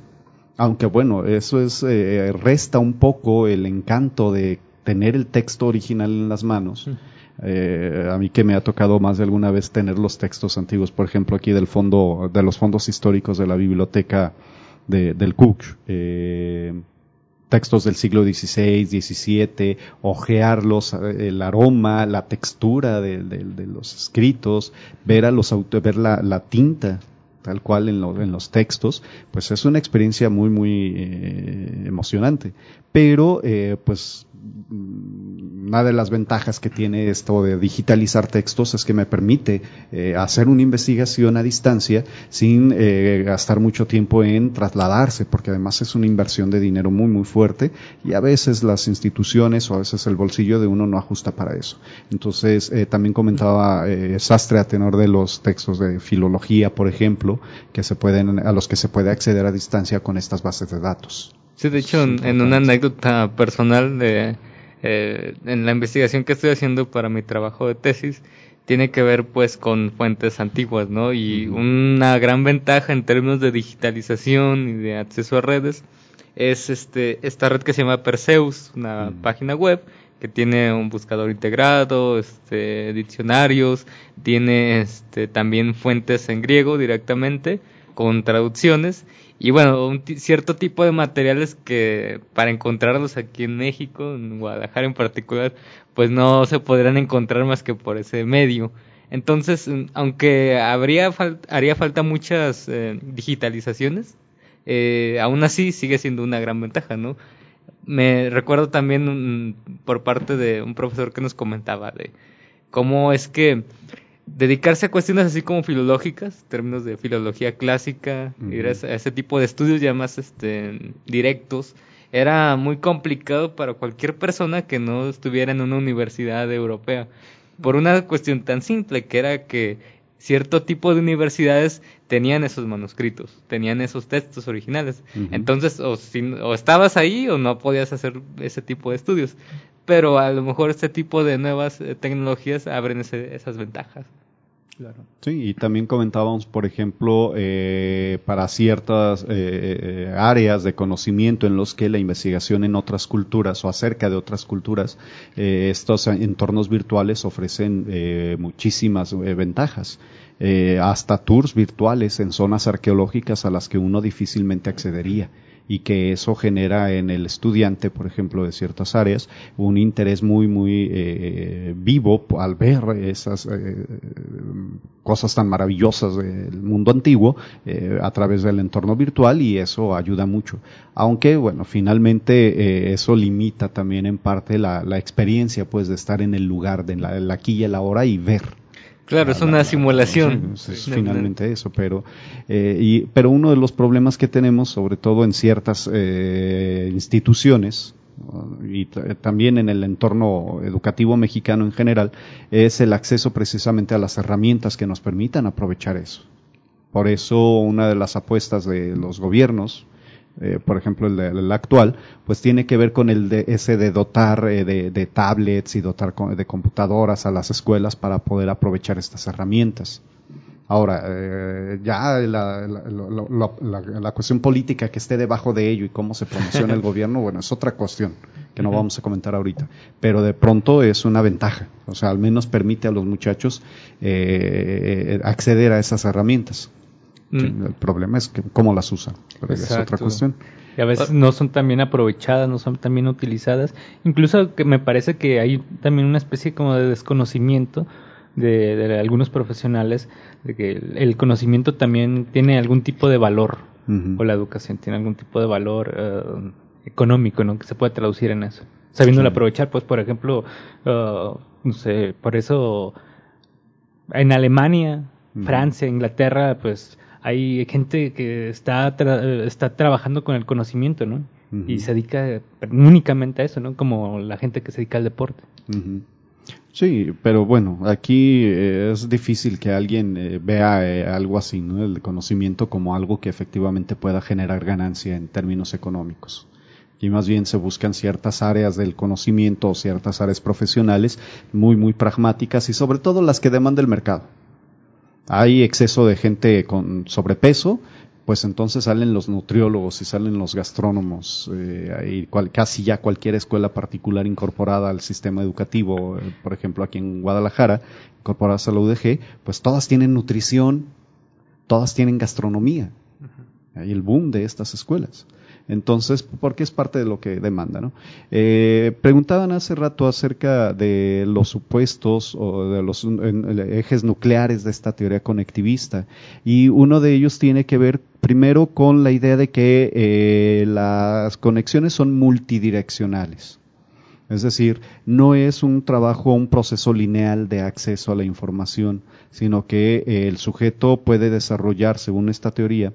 Aunque bueno, eso es eh, resta un poco el encanto de tener el texto original en las manos. Eh, a mí que me ha tocado más de alguna vez tener los textos antiguos, por ejemplo, aquí del fondo, de los fondos históricos de la biblioteca de- del Cook, eh, textos del siglo XVI, XVII, ojearlos, eh, el aroma, la textura de, los escritos, ver a los ver la, la tinta tal cual en, lo- en los textos, pues es una experiencia muy, muy eh, emocionante. Pero, eh, pues, una de las ventajas que tiene esto de digitalizar textos es que me permite eh, hacer una investigación a distancia sin eh, gastar mucho tiempo en trasladarse, porque además es una inversión de dinero muy, muy fuerte y a veces las instituciones o a veces el bolsillo de uno no ajusta para eso. Entonces, eh, también comentaba eh, Sastre a tenor de los textos de filología, por ejemplo, que se pueden, a los que se puede acceder a distancia con estas bases de datos. Sí, de hecho, en, en una anécdota personal de eh, en la investigación que estoy haciendo para mi trabajo de tesis tiene que ver pues con fuentes antiguas, ¿no? Y una gran ventaja en términos de digitalización y de acceso a redes es este esta red que se llama Perseus, una página web que tiene un buscador integrado, este diccionarios, tiene este también fuentes en griego directamente con traducciones y bueno, un cierto tipo de materiales que para encontrarlos aquí en México, en Guadalajara en particular, pues no se podrán encontrar más que por ese medio. Entonces, mm, aunque habría haría falta muchas eh, digitalizaciones, eh, aún así sigue siendo una gran ventaja, ¿no? Me recuerdo también mm, por parte de un profesor que nos comentaba de cómo es que dedicarse a cuestiones así como filológicas, términos de filología clásica, ir a ese, a ese tipo de estudios ya más este, directos, era muy complicado para cualquier persona que no estuviera en una universidad europea. Por una cuestión tan simple que era que cierto tipo de universidades tenían esos manuscritos, tenían esos textos originales. Entonces, o, si- o estabas ahí o no podías hacer ese tipo de estudios. Pero a lo mejor este tipo de nuevas eh, tecnologías abren ese- esas ventajas. Sí, y también comentábamos, por ejemplo, eh, para ciertas eh, eh, áreas de conocimiento en los que la investigación en otras culturas o acerca de otras culturas, eh, estos entornos virtuales ofrecen muchísimas ventajas. Hasta tours virtuales en zonas arqueológicas a las que uno difícilmente accedería y que eso genera en el estudiante, por ejemplo, de ciertas áreas, un interés muy, muy eh, vivo al ver esas eh, cosas tan maravillosas del mundo antiguo eh, a través del entorno virtual y eso ayuda mucho. Aunque, bueno, finalmente eh, eso limita también en parte la, experiencia, pues, de estar en el lugar, de la, la aquí y el ahora y ver. Claro, es una la- simulación. sí, es finalmente eso, pero eh, y, pero uno de los problemas que tenemos, sobre todo en ciertas eh, instituciones y también en el entorno educativo mexicano en general, es el acceso precisamente a las herramientas que nos permitan aprovechar eso. Por eso una de las apuestas de los gobiernos eh, por ejemplo el, de- el actual, pues tiene que ver con el de ese de dotar eh, de, de tablets y dotar de computadoras a las escuelas para poder aprovechar estas herramientas. Ahora, eh, ya la, la- la- la cuestión política que esté debajo de ello y cómo se promociona el gobierno, bueno, es otra cuestión que no vamos a comentar ahorita. Pero de pronto es una ventaja. O sea, al menos permite a los muchachos eh, acceder a esas herramientas. Mm. El problema es que cómo las usan. Pero es otra cuestión. Y a veces no son tan bien aprovechadas, no son tan bien utilizadas. Incluso que me parece que hay también una especie como de desconocimiento de, de algunos profesionales de que el, conocimiento también tiene algún tipo de valor Ujú. o la educación tiene algún tipo de valor eh, económico, ¿no? Que se puede traducir en eso. Sabiéndolo Sí. aprovechar, pues, por ejemplo, eh, no sé, por eso en Alemania. Francia, Inglaterra, pues hay gente que está tra- está trabajando con el conocimiento, ¿no? Y se dedica únicamente a eso, ¿no? Como la gente que se dedica al deporte. Sí, pero bueno, aquí eh, es difícil que alguien eh, vea eh, algo así, ¿no? El conocimiento como algo que efectivamente pueda generar ganancia en términos económicos. Y más bien se buscan ciertas áreas del conocimiento o ciertas áreas profesionales muy, muy pragmáticas y sobre todo las que demanda el mercado. Hay exceso de gente con sobrepeso, pues entonces salen los nutriólogos y salen los gastrónomos, eh, y cual- casi ya cualquier escuela particular incorporada al sistema educativo, eh, por ejemplo aquí en Guadalajara, incorporadas a la UDG, pues todas tienen nutrición, todas tienen gastronomía. Hay el boom de estas escuelas. Entonces, porque es parte de lo que demanda, ¿no? Eh, preguntaban hace rato acerca de los supuestos o de los ejes nucleares de esta teoría conectivista y uno de ellos tiene que ver primero con la idea de que eh, las conexiones son multidireccionales. Es decir, no es un trabajo, un proceso lineal de acceso a la información, sino que eh, el sujeto puede desarrollar, según esta teoría,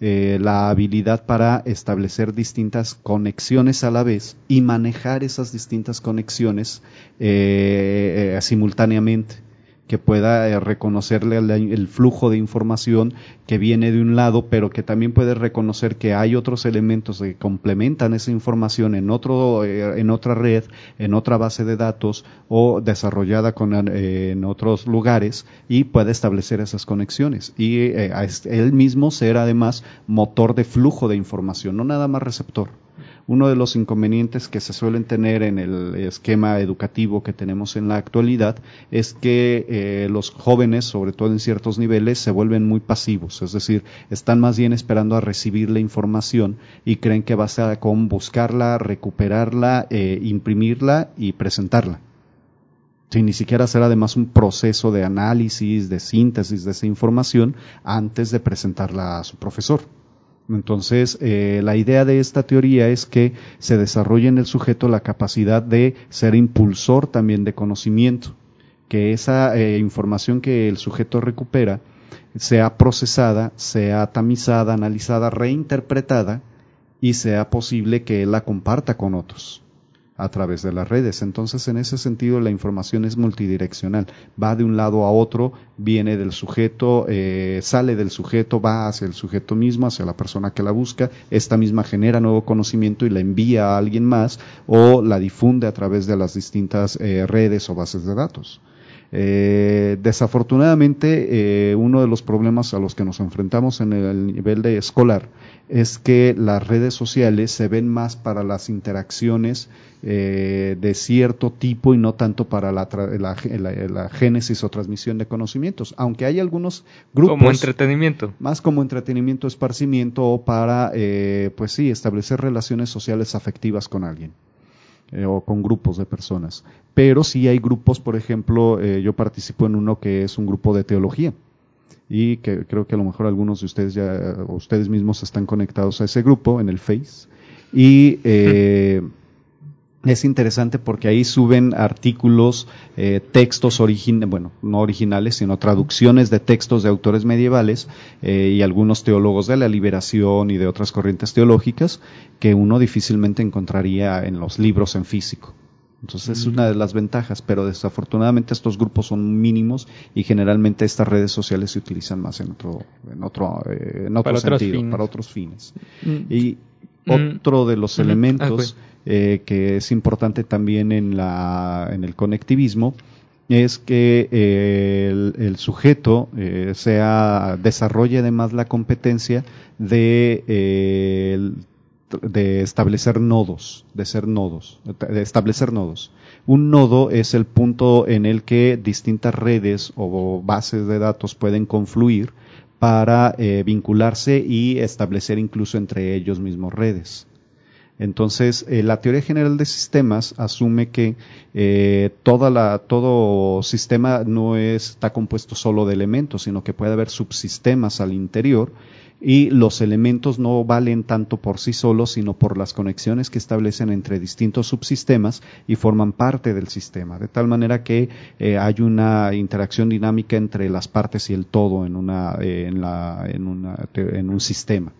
eh, la habilidad para establecer distintas conexiones a la vez y manejar esas distintas conexiones eh, eh, simultáneamente que pueda eh, reconocerle el flujo de información que viene de un lado, pero que también puede reconocer que hay otros elementos que complementan esa información en otro, eh, en otra red, en otra base de datos o desarrollada con, eh, en otros lugares y puede establecer esas conexiones y eh, a est- él mismo ser además motor de flujo de información, no nada más receptor. Uno de los inconvenientes que se suelen tener en el esquema educativo que tenemos en la actualidad es que eh, los jóvenes, sobre todo en ciertos niveles, se vuelven muy pasivos, es decir, están más bien esperando a recibir la información y creen que basta con buscarla, recuperarla, eh, imprimirla y presentarla sin ni siquiera hacer además un proceso de análisis, de síntesis de esa información antes de presentarla a su profesor. Entonces, eh, la idea de esta teoría es que se desarrolle en el sujeto la capacidad de ser impulsor también de conocimiento, que esa eh, información que el sujeto recupera sea procesada, sea tamizada, analizada, reinterpretada y sea posible que él la comparta con otros a través de las redes. Entonces, en ese sentido, la información es multidireccional. Va de un lado a otro, viene del sujeto, eh, sale del sujeto, va hacia el sujeto mismo, hacia la persona que la busca. Esta misma genera nuevo conocimiento y la envía a alguien más o la difunde a través de las distintas eh, redes o bases de datos. Eh, desafortunadamente, eh, uno de los problemas a los que nos enfrentamos en el nivel de escolar es que las redes sociales se ven más para las interacciones eh, de cierto tipo y no tanto para la, la- la génesis o transmisión de conocimientos, aunque hay algunos grupos Como entretenimiento. más como entretenimiento, esparcimiento o para, eh, pues sí, establecer relaciones sociales afectivas con alguien eh, o con grupos de personas. Pero sí hay grupos, por ejemplo, eh, yo participo en uno que es un grupo de teología y que creo que a lo mejor algunos de ustedes ya, o ustedes mismos están conectados a ese grupo en el Face y eh, es interesante porque ahí suben artículos, eh, textos originales, bueno, no originales, sino traducciones de textos de autores medievales eh, y algunos teólogos de la liberación y de otras corrientes teológicas que uno difícilmente encontraría en los libros en físico. Entonces es una de las ventajas, pero desafortunadamente estos grupos son mínimos y generalmente estas redes sociales se utilizan más en otro, en otro, eh, en otro Para sentido, para otros fines. Mm, Y Mm. Otro de los Ujú. elementos Ah, eh, que es importante también en, la, en el conectivismo es que eh, el, el sujeto eh, sea desarrolle además la competencia de, eh, de establecer nodos, de ser nodos, de establecer nodos. Un nodo es el punto en el que distintas redes o bases de datos pueden confluir para eh, vincularse y establecer incluso entre ellos mismos redes. Entonces, eh, la teoría general de sistemas asume que eh, toda la, todo sistema no es- está compuesto solo de elementos, sino que puede haber subsistemas al interior y los elementos no valen tanto por sí solos, sino por las conexiones que establecen entre distintos subsistemas y forman parte del sistema, de tal manera que eh, hay una interacción dinámica entre las partes y el todo en, una, en, la, en, una, en un sistema.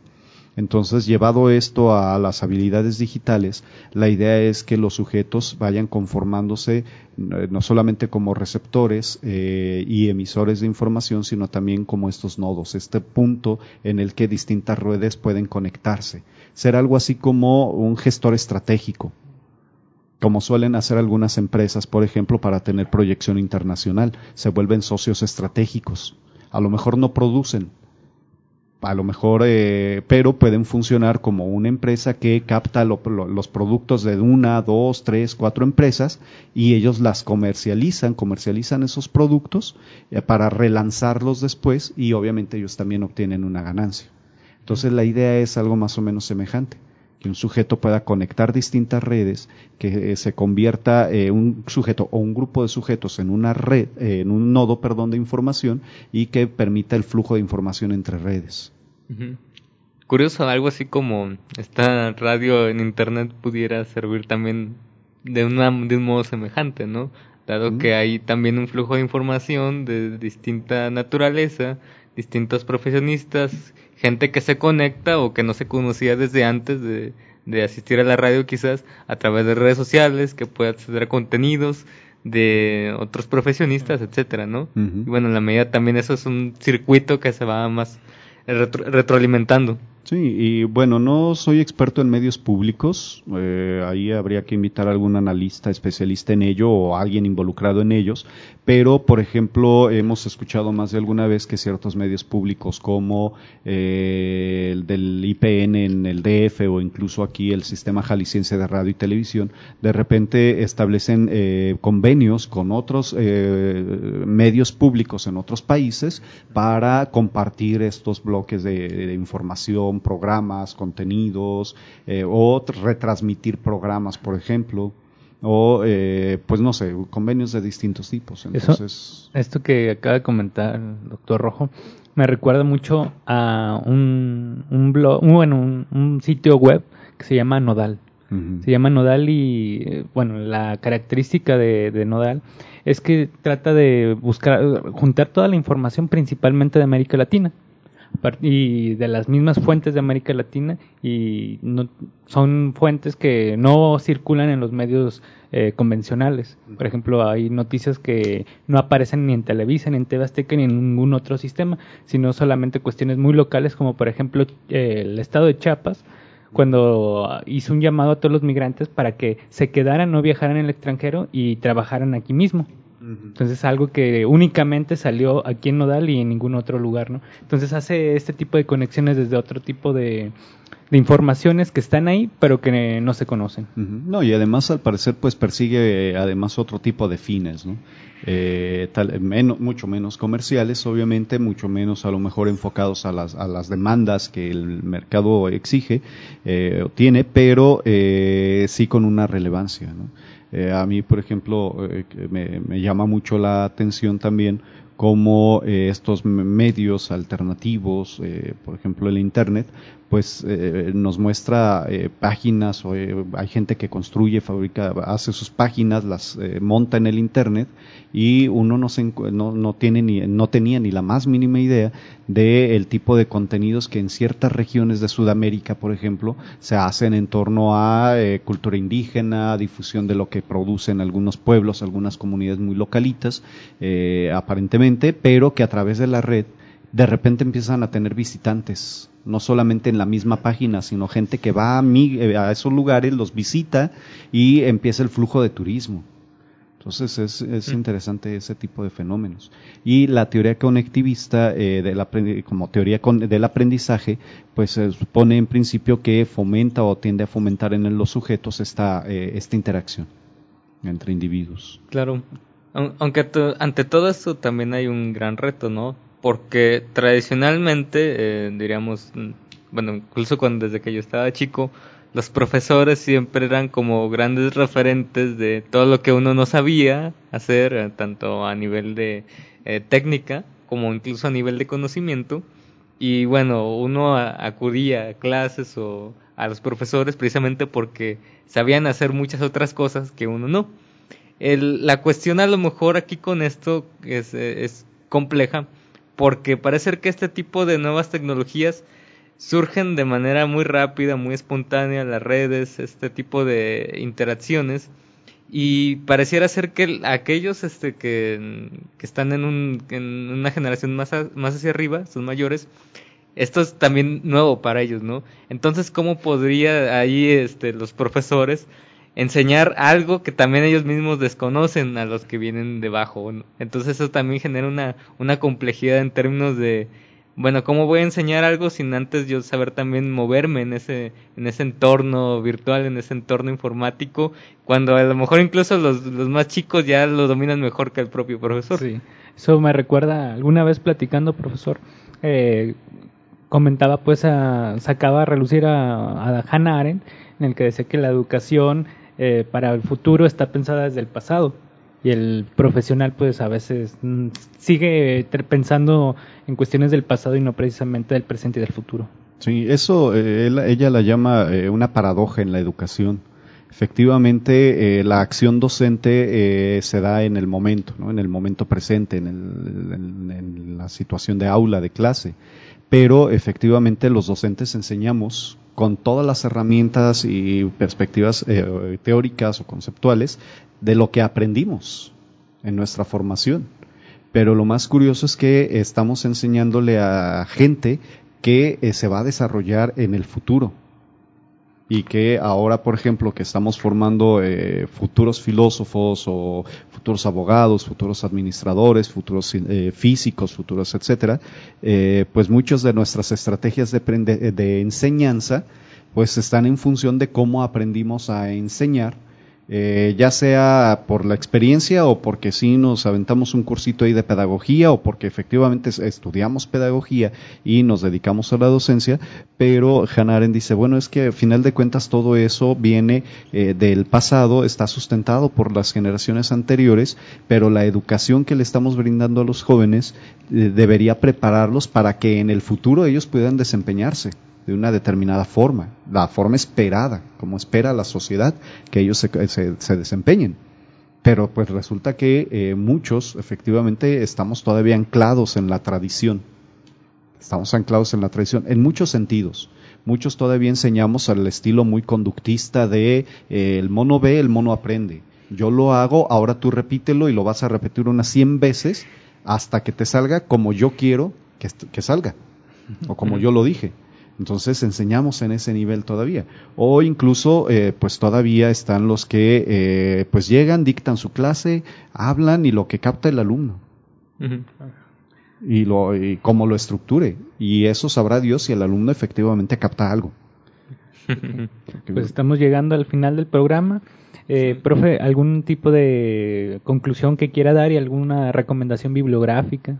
Entonces, llevado esto a las habilidades digitales, la idea es que los sujetos vayan conformándose eh, no solamente como receptores eh, y emisores de información, sino también como estos nodos, este punto en el que distintas redes pueden conectarse. Ser algo así como un gestor estratégico, como suelen hacer algunas empresas, por ejemplo, para tener proyección internacional. Se vuelven socios estratégicos. A lo mejor no producen, a lo mejor, eh, pero pueden funcionar como una empresa que capta lo- lo- los productos de una, dos, tres, cuatro empresas y ellos las comercializan, comercializan esos productos eh, para relanzarlos después y obviamente ellos también obtienen una ganancia. Entonces la idea es algo más o menos semejante que un sujeto pueda conectar distintas redes, que eh, se convierta eh, un sujeto o un grupo de sujetos en una red, eh, en un nodo, perdón, de información y que permita el flujo de información entre redes. Curioso, algo así como esta radio en internet pudiera servir también de, una, de un modo semejante, ¿no? Dado que hay también un flujo de información de distinta naturaleza, distintos profesionistas, gente que se conecta o que no se conocía desde antes de, de asistir a la radio quizás a través de redes sociales, que puede acceder a contenidos de otros profesionistas, etcétera, ¿no? Y bueno, en la medida también eso es un circuito que se va más retro- retroalimentando. Sí, y bueno, no soy experto en medios públicos, eh, ahí habría que invitar a algún analista especialista en ello o alguien involucrado en ellos, pero por ejemplo hemos escuchado más de alguna vez que ciertos medios públicos como eh, el del IPN en el DF o incluso aquí el Sistema Jalisciense de Radio y Televisión, de repente establecen eh, convenios con otros eh, medios públicos en otros países para compartir estos bloques de, de información, programas, contenidos, eh, o tr- retransmitir programas, por ejemplo, o eh, pues no sé, convenios de distintos tipos. Entonces, Esto que acaba de comentar el doctor Rojo me recuerda mucho a un, un blog, bueno, un, un sitio web que se llama Nodal. Se llama Nodal y, eh, bueno, la característica de, de Nodal es que trata de buscar, juntar toda la información principalmente de América Latina y de las mismas fuentes de América Latina y no, son fuentes que no circulan en los medios eh, convencionales. Por ejemplo, hay noticias que no aparecen ni en Televisa, ni en TV ni en ningún otro sistema, sino solamente cuestiones muy locales como por ejemplo eh, el estado de Chiapas cuando hizo un llamado a todos los migrantes para que se quedaran, no viajaran en el extranjero y trabajaran aquí mismo. Entonces algo que únicamente salió aquí en Nodal y en ningún otro lugar, ¿no? Entonces hace este tipo de conexiones desde otro tipo de, de informaciones que están ahí, pero que no se conocen. No, y además al parecer pues persigue eh, además otro tipo de fines, ¿no? Eh, tal- meno- mucho menos comerciales, obviamente, mucho menos a lo mejor enfocados a las, a las demandas que el mercado exige eh, o tiene, pero eh, sí con una relevancia, ¿no? Eh, a mí, por ejemplo, eh, me, me llama mucho la atención también cómo eh, estos medios alternativos, eh, por ejemplo el Internet, pues eh, nos muestra eh, páginas o eh, hay gente que construye, fabrica, hace sus páginas, las eh, monta en el Internet y uno no, se, no, no, tiene ni, no tenía ni la más mínima idea del tipo de contenidos que en ciertas regiones de Sudamérica, por ejemplo, se hacen en torno a eh, cultura indígena, difusión de lo que producen algunos pueblos, algunas comunidades muy localitas, eh, aparentemente, pero que a través de la red de repente empiezan a tener visitantes, no solamente en la misma página, sino gente que va a, mi- eh, a esos lugares, los visita y empieza el flujo de turismo. Entonces es, es interesante ese tipo de fenómenos. Y la teoría conectivista eh, del como teoría con- del aprendizaje, pues se supone en principio que fomenta o tiende a fomentar en los sujetos esta, eh, esta interacción entre individuos. Claro. Aun- Aunque ante todo esto también hay un gran reto, ¿no? Porque tradicionalmente, eh, diríamos, mm, bueno, incluso cuando desde que yo estaba chico, los profesores siempre eran como grandes referentes de todo lo que uno no sabía hacer, eh, tanto a nivel de eh, técnica como incluso a nivel de conocimiento. Y bueno, uno acudía a clases o a los profesores precisamente porque sabían hacer muchas otras cosas que uno no. La cuestión a lo mejor aquí con esto es, es compleja porque parece ser que este tipo de nuevas tecnologías surgen de manera muy rápida, muy espontánea, las redes, este tipo de interacciones y pareciera ser que el- aquellos este, que, que están en, un, en una generación más, más hacia arriba, son mayores, esto es también nuevo para ellos, ¿no? Entonces, ¿cómo podría ahí este, los profesores enseñar algo que también ellos mismos desconocen a los que vienen debajo? Entonces, eso también genera una, una complejidad en términos de, bueno, ¿cómo voy a enseñar algo sin antes yo saber también moverme en ese, en ese entorno virtual, en ese entorno informático, cuando a lo mejor incluso los, los más chicos ya lo dominan mejor que el propio profesor? Sí, eso me recuerda, alguna vez platicando, profesor, eh, comentaba, pues, a- sacaba a relucir a, a Hannah Arendt, en el que decía que la educación eh, para el futuro está pensada desde el pasado. Y el profesional, pues, a veces mm, sigue pensando en cuestiones del pasado y no precisamente del presente y del futuro. Sí, eso eh, ella la llama eh, una paradoja en la educación. Efectivamente, eh, la acción docente eh, se da en el momento, ¿no? en el momento presente, en, el- en la situación de aula, de clase. Pero efectivamente los docentes enseñamos con todas las herramientas y perspectivas eh, teóricas o conceptuales de lo que aprendimos en nuestra formación. Pero lo más curioso es que estamos enseñándole a gente que eh, se va a desarrollar en el futuro. Y que ahora, por ejemplo, que estamos formando eh, futuros filósofos o futuros abogados, futuros administradores, futuros eh, físicos, futuros, etcétera, eh, pues muchas de nuestras estrategias de, de enseñanza, pues están en función de cómo aprendimos a enseñar eh, ya sea por la experiencia o porque sí nos aventamos un cursito ahí de pedagogía o porque efectivamente es- estudiamos pedagogía y nos dedicamos a la docencia, pero Hannah Arendt dice, bueno, es que al final de cuentas todo eso viene eh, del pasado, está sustentado por las generaciones anteriores, pero la educación que le estamos brindando a los jóvenes eh, debería prepararlos para que en el futuro ellos puedan desempeñarse de una determinada forma, la forma esperada, como espera la sociedad que ellos se, se- se desempeñen. Pero pues resulta que eh, muchos efectivamente estamos todavía anclados en la tradición. Estamos anclados en la tradición en muchos sentidos. Muchos todavía enseñamos al estilo muy conductista de eh, el mono ve, el mono aprende. Yo lo hago, ahora tú repítelo y lo vas a repetir unas 100 veces hasta que te salga como yo quiero que, que salga o como yo lo dije. Entonces enseñamos en ese nivel todavía. O incluso, eh, pues todavía están los que, eh, pues llegan, dictan su clase, hablan y lo que capta el alumno y lo y cómo lo estructure. Y eso sabrá Dios si el alumno efectivamente capta algo. Pues estamos llegando al final del programa. Eh, profe, ¿algún tipo de conclusión que quiera dar y alguna recomendación bibliográfica?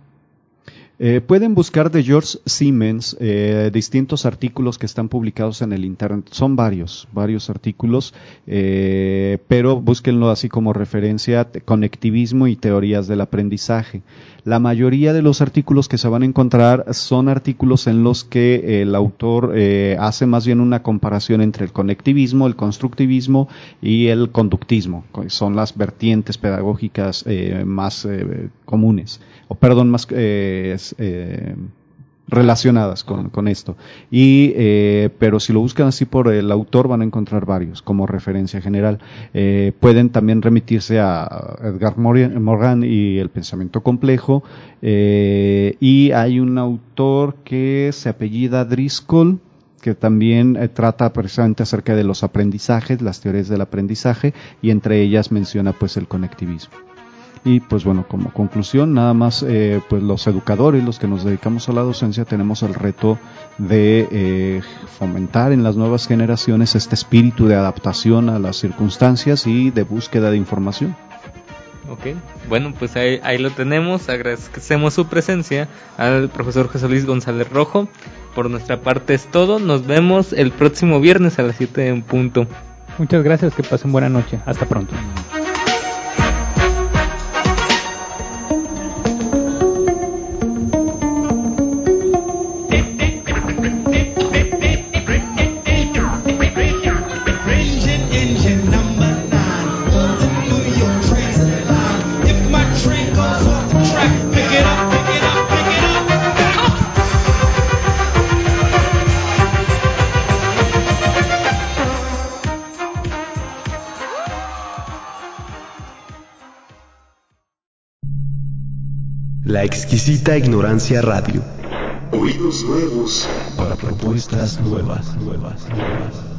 Eh, pueden buscar de George Siemens eh, distintos artículos que están publicados en el Internet. Son varios, varios artículos, eh, pero búsquenlo así como referencia conectivismo y teorías del aprendizaje. La mayoría de los artículos que se van a encontrar son artículos en los que el autor eh, hace más bien una comparación entre el conectivismo, el constructivismo y el conductismo. co- Son las vertientes pedagógicas eh, más eh, comunes, o perdón, más eh, eh, relacionadas con, con esto. Y, eh, pero si lo buscan así por el autor van a encontrar varios como referencia general. Eh, pueden también remitirse a Edgar Morgan y el pensamiento complejo. Eh, y hay un autor que se apellida Driscoll que también eh, trata precisamente acerca de los aprendizajes, las teorías del aprendizaje y entre ellas menciona pues el conectivismo. Y pues bueno, como conclusión, nada más eh, pues los educadores, los que nos dedicamos a la docencia, tenemos el reto de eh, fomentar en las nuevas generaciones este espíritu de adaptación a las circunstancias y de búsqueda de información. Ok, bueno, pues ahí, ahí lo tenemos. Agradecemos su presencia al profesor José Luis González Rojo. Por nuestra parte es todo. Nos vemos el próximo viernes a las 7 en punto. Muchas gracias, que pasen buena noche. Hasta pronto. La exquisita ignorancia radio. Oídos nuevos para propuestas nuevas, nuevas, nuevas.